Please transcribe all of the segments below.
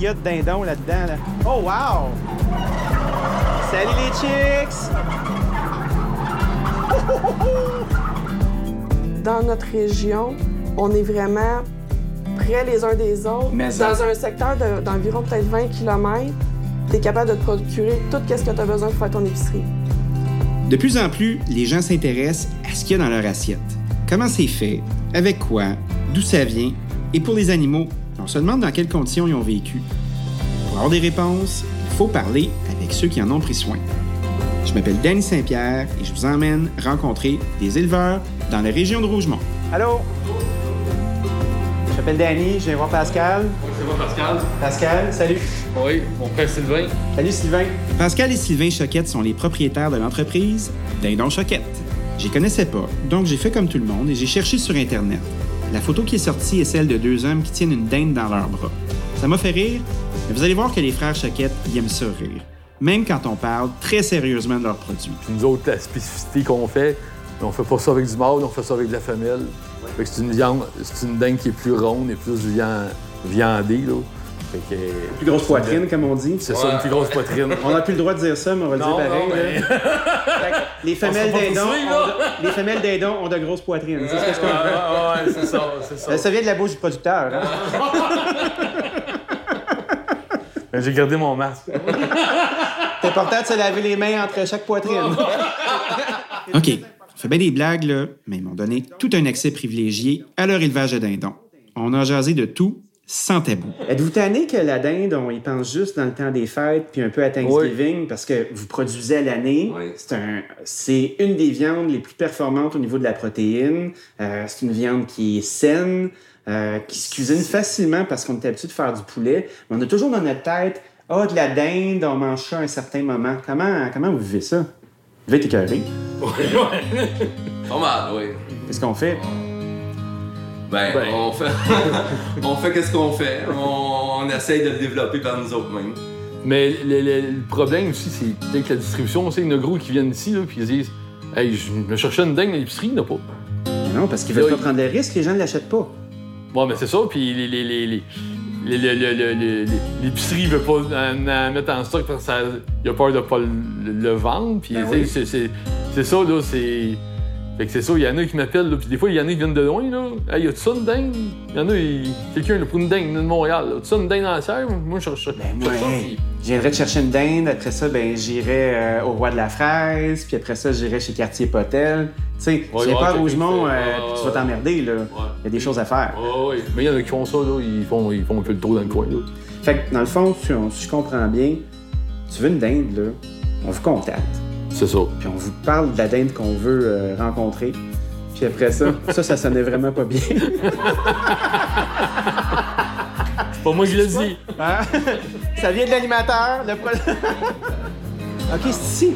de dindons là-dedans. Là. Oh, wow! Salut les chicks! Dans notre région, on est vraiment près les uns des autres. Mais ça- Dans un secteur de- d'environ peut-être 20 km, tu es capable de te procurer tout ce que tu as besoin pour faire ton épicerie. De plus en plus, les gens s'intéressent à ce qu'il y a dans leur assiette. Comment c'est fait, avec quoi, d'où ça vient, et pour les animaux, on se demande dans quelles conditions ils ont vécu. Pour avoir des réponses, il faut parler avec ceux qui en ont pris soin. Je m'appelle Danny Saint-Pierre et je vous emmène rencontrer des éleveurs dans la région de Rougemont. Allô? Je m'appelle Danny, je viens voir Pascal. C'est moi, Pascal. Pascal, salut. Oui, mon frère Sylvain. Salut Sylvain. Pascal et Sylvain Choquette sont les propriétaires de l'entreprise Dindon Choquette. J'y connaissais pas, donc j'ai fait comme tout le monde et j'ai cherché sur Internet. La photo qui est sortie est celle de deux hommes qui tiennent une dinde dans leurs bras. Ça m'a fait rire, mais vous allez voir que les frères Choquette ils aiment ça rire, même quand on parle très sérieusement de leurs produits. Nous autres, la spécificité qu'on fait, on fait pas ça avec du mâle, on fait ça avec de la femelle. C'est une viande, c'est une dinde qui est plus ronde et plus viand- viandée, là. Fait que, Plus grosse poitrine, comme on dit. c'est ça, une plus grosse poitrine. On n'a plus le droit de dire ça, mais on va le dire pareil. non, mais- là. Fait que les femelles pousser, ont de- les femelles dindons ont de grosses poitrines. C'est ce que je Ouais, comprends. ouais, ouais, c'est ça, c'est ça. Euh, Ça vient de la bouche du producteur. hein. J'ai gardé mon masque. C'est important de se laver les mains entre chaque poitrine. OK, on fait bien des blagues, là, mais ils m'ont donné tout un accès privilégié à leur élevage de dindons. On a jasé de tout, sans tabou. Êtes-vous tanné que la dinde, on y pense juste dans le temps des fêtes puis un peu à Thanksgiving parce que vous produisez à l'année? Oui. C'est un, c'est une des viandes les plus performantes au niveau de la protéine. Euh, c'est une viande qui est saine, euh, qui se cuisine facilement parce qu'on est habitué de faire du poulet. Mais on a toujours dans notre tête, ah, de la dinde, on mange ça à un certain moment. Comment, comment vous vivez ça? Vous devez être écœuré. Pas mal, oui. Qu'est-ce qu'on fait? Ben, Ben. on fait. on fait qu'est-ce qu'on fait. On, on essaye de le développer par nous autres mêmes. Mais le, le- le problème aussi, c'est peut-être la distribution. C'est qu'il y en a gros qui viennent ici, là, puis ils disent Hey, je me cherchais une dingue à l'épicerie, il n'y en a pas. Non, parce qu'ils veulent pas il- prendre le risque, les gens ne l'achètent pas. Bon, mais c'est ça, puis les, les, les, les, les- les- les- les- les- l'épicerie veut pas en, en mettre en stock parce qu'il a peur de pas le, le vendre. Puis, Ben oui. c'est ça, là, c'est. Fait que c'est ça, il y en a qui m'appellent, là, puis des fois, il y en a qui viennent de loin, là. Hey, y a-tu ça une dingue? Il y en a, il- quelqu'un, là, pour une dingue de Montréal, là. As-tu ça une dingue dans la serre? Moi, je cherche ça. Ben, moi, hey, viendrais te chercher une dinde. Après ça, ben, j'irai euh, au Roi de la Fraise. Puis après ça, j'irai chez Cartier Potel. Tu sais, Ouais, tu viens ouais, pas à Rougemont, euh, tu vas t'emmerder, là. Il y a des choses à faire. Ouais. Mais il y en a qui font ça, là. Ils font, ils font un peu le tour dans le coin, là. Fait que, dans le fond, si, on- si je comprends bien, tu veux une dinde, là, on vous contacte. C'est ça. Puis on vous parle de la dinde qu'on veut euh, rencontrer. Puis après ça, ça, ça sonnait vraiment pas bien. C'est pas moi qui l'ai dit. Hein? Ça vient de l'animateur. Le OK, c'est ici.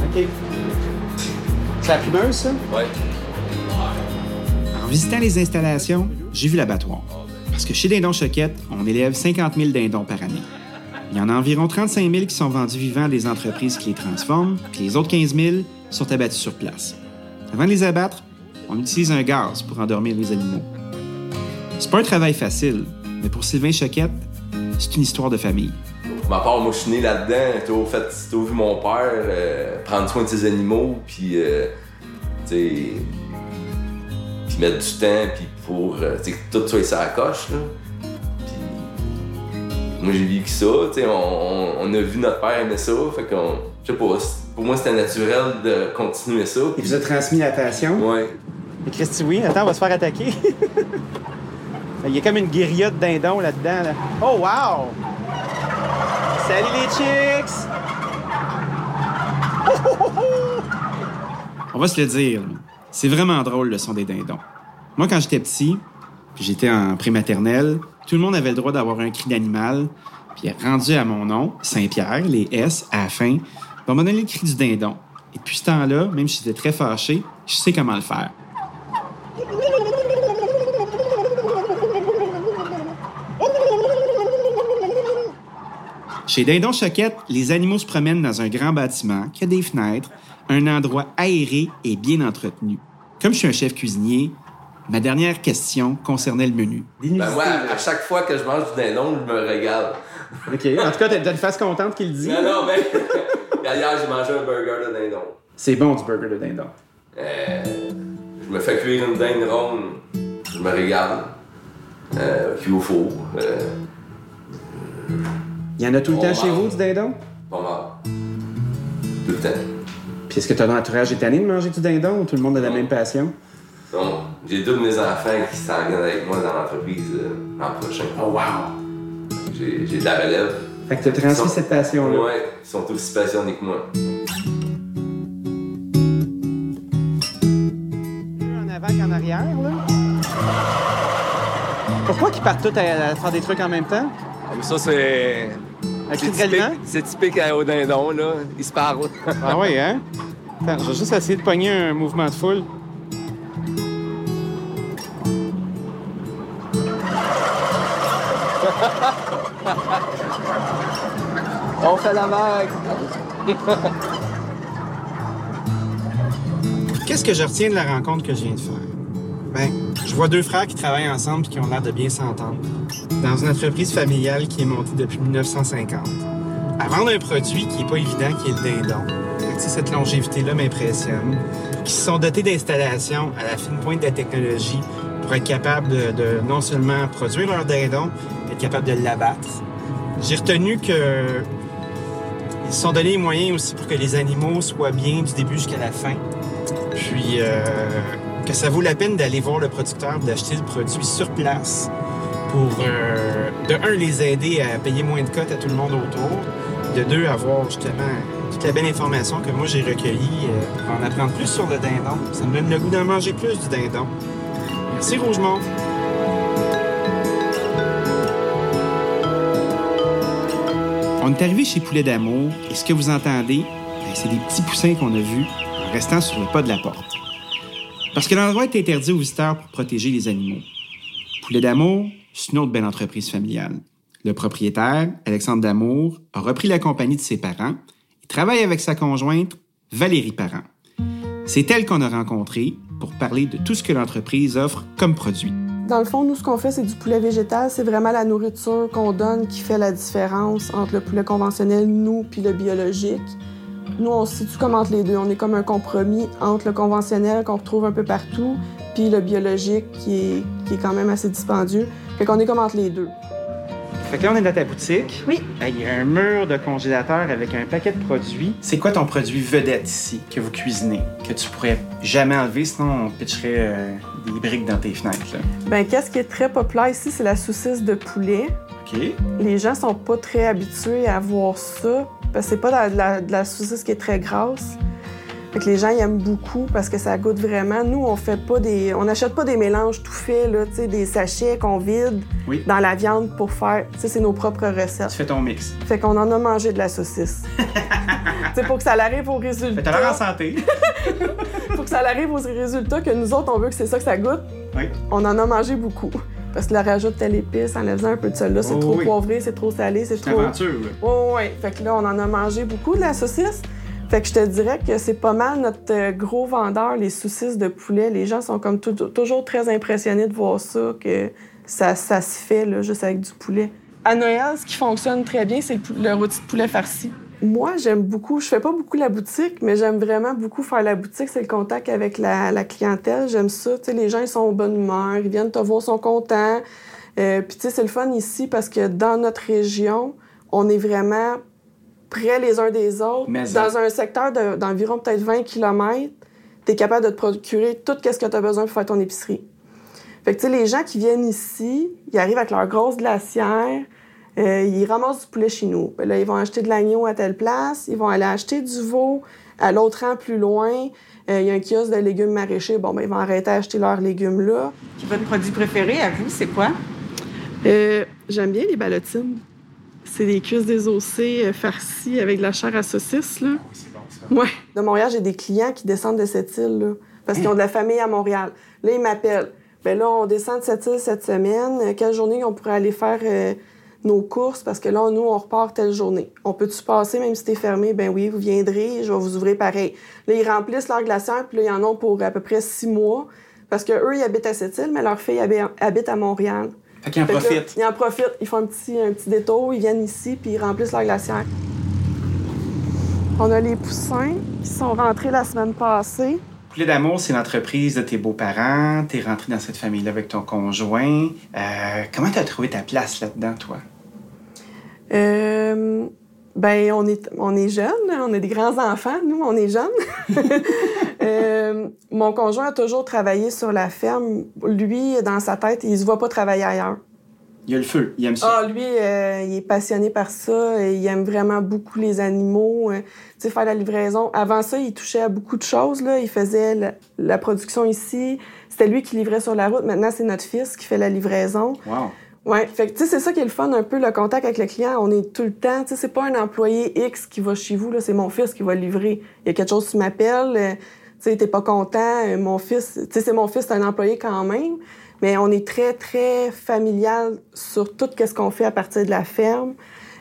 OK. C'est la primeuse, ça? Ouais. En visitant les installations, j'ai vu l'abattoir. Parce que chez Dindon Choquette, on élève 50 000 dindons par année. Il y en a environ 35 000 qui sont vendus vivants à des entreprises qui les transforment, puis les autres 15 000 sont abattus sur place. Avant de les abattre, on utilise un gaz pour endormir les animaux. C'est pas un travail facile, mais pour Sylvain Choquette, c'est une histoire de famille. Ma part, moi, je suis né là-dedans. J'ai toujours fait, toujours vu mon père euh, prendre soin de ses animaux, puis, euh, puis mettre du temps, puis pour, euh, que tout soit la coche, là. Moi, j'ai vécu ça, tu sais, on, on- on a vu notre père aimer ça, fait qu'on, je sais pas, c'est- pour moi, c'était naturel de continuer ça. Il vous a transmis la passion. Ouais. Et Christy, oui, attends, on va se faire attaquer. Il y a comme une guérilla de dindons là-dedans. Là. Oh, wow! Salut les chicks! On va se le dire, là, c'est vraiment drôle le son des dindons. Moi, quand j'étais petit, puis j'étais en prématernelle, tout le monde avait le droit d'avoir un cri d'animal. Puis rendu à mon nom, Saint-Pierre, les S à la fin, on m'a donné le cri du dindon. Et depuis ce temps-là, même si j'étais très fâché, je sais comment le faire. Chez Dindon Choquette, les animaux se promènent dans un grand bâtiment qui a des fenêtres, un endroit aéré et bien entretenu. Comme je suis un chef cuisinier, ma dernière question concernait le menu. Ben moi, à chaque fois que je mange du dindon, je me régale. OK. En tout cas, t'as une face contente qu'il le dit. Non, non, mais. Hier, j'ai mangé un burger de dindon. C'est bon, du burger de dindon. Euh, je me fais cuire une dinde ronde. Je me régale. Euh, cuit au four. Euh, Il y en a tout le temps chez vous, du dindon? pas mal. Tout le temps. Puis est-ce que ton entourage est tanné de manger du dindon ou tout le monde a la Non. même passion? Donc, j'ai deux de mes enfants qui s'en viennent avec moi dans l'entreprise euh, l'an prochain. Oh, wow! J'ai j'ai de la relève. Fait que t'as transmis Ils sont- cette passion-là. Ouais, ils sont aussi passionnés que moi. En avant qu'en arrière, là. Pourquoi qu'ils partent tous à, à faire des trucs en même temps? Comme ça, c'est. Un C'est typique, c'est typique à- au dindon, là. Ils se parlent. Ah oui, hein? Attends, je vais juste essayer de pogner un mouvement de foule. On fait la vague. Qu'est-ce que je retiens de la rencontre que je viens de faire? Ben, je vois deux frères qui travaillent ensemble et qui ont l'air de bien s'entendre. Dans une entreprise familiale qui est montée depuis 1950. À vendre un produit qui est pas évident, qui est le dindon. Cette longévité-là m'impressionne. Qui se sont dotés d'installations à la fine pointe de la technologie pour être capables de, non seulement produire leur dindon, mais être capables de l'abattre. J'ai retenu que ils sont donné les moyens aussi pour que les animaux soient bien du début jusqu'à la fin. Puis euh, que ça vaut la peine d'aller voir le producteur, d'acheter le produit sur place pour, euh, de un, les aider à payer moins de cotes à tout le monde autour, de deux, avoir justement toute la belle information que moi j'ai recueillie euh, pour en apprendre plus sur le dindon. Ça me donne le goût d'en manger plus du dindon. Merci Rougemont. On est arrivé chez Poulet d'Amour et ce que vous entendez, ben, c'est des petits poussins qu'on a vus en restant sur le pas de la porte. Parce que l'endroit est interdit aux visiteurs pour protéger les animaux. Poulet d'Amour, c'est une autre belle entreprise familiale. Le propriétaire, Alexandre Damour, a repris la compagnie de ses parents et travaille avec sa conjointe, Valérie Parent. C'est elle qu'on a rencontrée pour parler de tout ce que l'entreprise offre comme produit. Dans le fond, nous, ce qu'on fait, c'est du poulet végétal. C'est vraiment la nourriture qu'on donne qui fait la différence entre le poulet conventionnel, nous, puis le biologique. Nous, on se situe comme entre les deux. On est comme un compromis entre le conventionnel qu'on retrouve un peu partout, puis le biologique qui est, qui est quand même assez dispendieux. Fait qu'on est comme entre les deux. Fait que là, on est dans ta boutique. Oui. Il y a un mur de congélateur avec un paquet de produits. C'est quoi ton produit vedette ici que vous cuisinez, que tu pourrais jamais enlever, sinon on pitcherait euh, des briques dans tes fenêtres, là? Ben, qu'est-ce qui est très populaire ici, c'est la saucisse de poulet. OK. Les gens sont pas très habitués à voir ça, parce que c'est pas de la, de la- de la saucisse qui est très grasse. Fait que les gens ils aiment beaucoup parce que ça goûte vraiment. Nous, on fait pas des, on n'achète pas des mélanges tout faits, là, tu sais, des sachets qu'on vide Oui. dans la viande pour faire. Tu sais, c'est nos propres Tu recettes. fais ton mix. Fait qu'on en a mangé de la saucisse. tu sais, pour que ça arrive au Fait résultat. l'air en santé. pour que ça arrive aux résultats que nous autres, on veut que c'est ça que ça goûte. Oui. On en a mangé beaucoup. Parce que là, rajoute telle épice, enlève un peu de celle-là, c'est Oh trop oui. poivré, c'est trop salé, c'est C'est trop. aventure. Oui, oui. Fait que là, on en a mangé beaucoup de la saucisse. Fait que je te dirais que c'est pas mal notre euh, gros vendeur, les saucisses de poulet. Les gens sont comme tou- toujours très impressionnés de voir ça, que ça, ça se fait là, juste avec du poulet. À Noël, ce qui fonctionne très bien, c'est le, le rôti de poulet farci. Moi, j'aime beaucoup, je fais pas beaucoup la boutique, mais j'aime vraiment beaucoup faire la boutique. C'est le contact avec la, la clientèle. J'aime ça. Tu sais, les gens, ils sont en bonne humeur, ils viennent te voir, ils sont contents. Euh, Puis, tu sais, c'est le fun ici parce que dans notre région, on est vraiment près les uns des autres. Mais dans un secteur de- d'environ peut-être 20 km, tu es capable de te procurer tout ce que tu as besoin pour faire ton épicerie. Fait que, tu sais, les gens qui viennent ici, ils arrivent avec leur grosse glacière, euh, ils ramassent du poulet chez nous. Là, ils vont acheter de l'agneau à telle place, ils vont aller acheter du veau à l'autre rang plus loin. euh, Il y a un kiosque de légumes maraîchers. Bon, ben, ils vont arrêter d'acheter leurs légumes là. Votre produit préféré à vous, c'est quoi? Euh, J'aime bien les ballotines. C'est des cuisses désossées euh, farcies avec de la chair à saucisse, là. Ouais. De Montréal, j'ai des clients qui descendent de cette île-là. Parce qu'ils ont de la famille à Montréal. Là, ils m'appellent. Ben là, on descend de cette île cette semaine. Euh, Quelle journée on pourrait aller faire euh, nos courses? Parce que là, nous, on repart telle journée. On peut-tu passer, même si t'es fermé? Ben oui, vous viendrez, je vais vous ouvrir pareil. Là, ils remplissent leur glacière, puis là, ils en ont pour à peu près six mois. Parce que eux, ils habitent à cette île, mais leur fille habi- habite à Montréal. Fait qu'ils en profitent. ils en profitent, ils font un petit, un petit détour, ils viennent ici, puis ils remplissent leur glacière. On a les poussins qui sont rentrés la semaine passée. Poulet d'amour, c'est l'entreprise de tes beaux-parents. T'es rentré dans cette famille-là avec ton conjoint. Euh, comment t'as trouvé ta place là-dedans, toi? Euh, ben, on est, on est jeunes, on est des grands-enfants, nous, on est jeunes. Euh, mon conjoint a toujours travaillé sur la ferme. Lui, dans sa tête, il se voit pas travailler ailleurs. Il y a le feu, il aime ça. Ah, lui, euh, il est passionné par ça. et Il aime vraiment beaucoup les animaux. euh, tu sais, faire la livraison. Avant ça, il touchait à beaucoup de choses. Là. Il faisait la, la production ici. C'était lui qui livrait sur la route. Maintenant, c'est notre fils qui fait la livraison. Wow. Ouais, fait que c'est ça qui est le fun un peu, le contact avec le client. On est tout le temps, tu sais, c'est pas un employé X qui va chez vous, là, c'est mon fils qui va livrer. Il y a quelque chose qui m'appelle, euh, tu sais, t'es pas content, euh, mon fils, tu sais, c'est mon fils, c'est un employé quand même, mais on est très, très familial sur tout ce qu'on fait à partir de la ferme.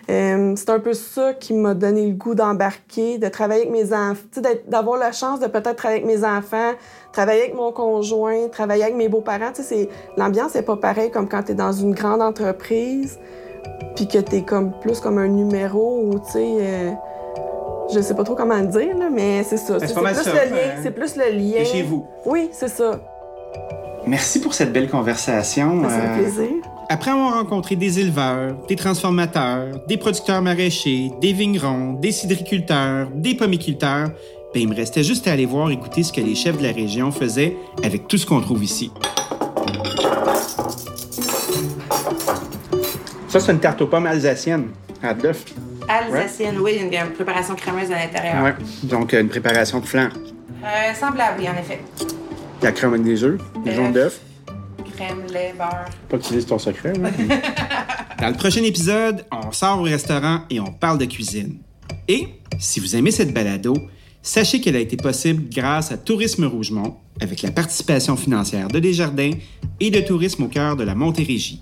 Euh, c'est un peu ça qui m'a donné le goût d'embarquer, de travailler avec mes enfants, tu sais, d'être- d'avoir la chance de peut-être travailler avec mes enfants, travailler avec mon conjoint, travailler avec mes beaux-parents. Tu sais, c'est- l'ambiance n'est pas pareille comme quand tu es dans une grande entreprise, puis que tu es comme, plus comme un numéro ou, tu sais, euh, je sais pas trop comment le dire, là, mais c'est ça. c'est plus le lien. hein. C'est plus le lien. Chez vous. Oui, c'est ça. Merci pour cette belle conversation. Ça fait Euh, plaisir. Après avoir rencontré des éleveurs, des transformateurs, des producteurs maraîchers, des vignerons, des cidriculteurs, des pomiculteurs, ben, il me restait juste à aller voir écouter ce que les chefs de la région faisaient avec tout ce qu'on trouve ici. Ça, c'est une tarte aux pommes alsacienne à l'œuf. Alsacienne, oui, une, une préparation crémeuse à l'intérieur. Ouais. Donc, euh, une préparation de flan. Euh, semblable, oui, en effet. La crème avec des œufs, des Euh. jaunes d'œufs. Crème, lait, beurre. Pas que tu dises ton secret, là. Dans le prochain épisode, on sort au restaurant et on parle de cuisine. Et si vous aimez cette balado, sachez qu'elle a été possible grâce à Tourisme Rougemont, avec la participation financière de Desjardins et de Tourisme au cœur de la Montérégie.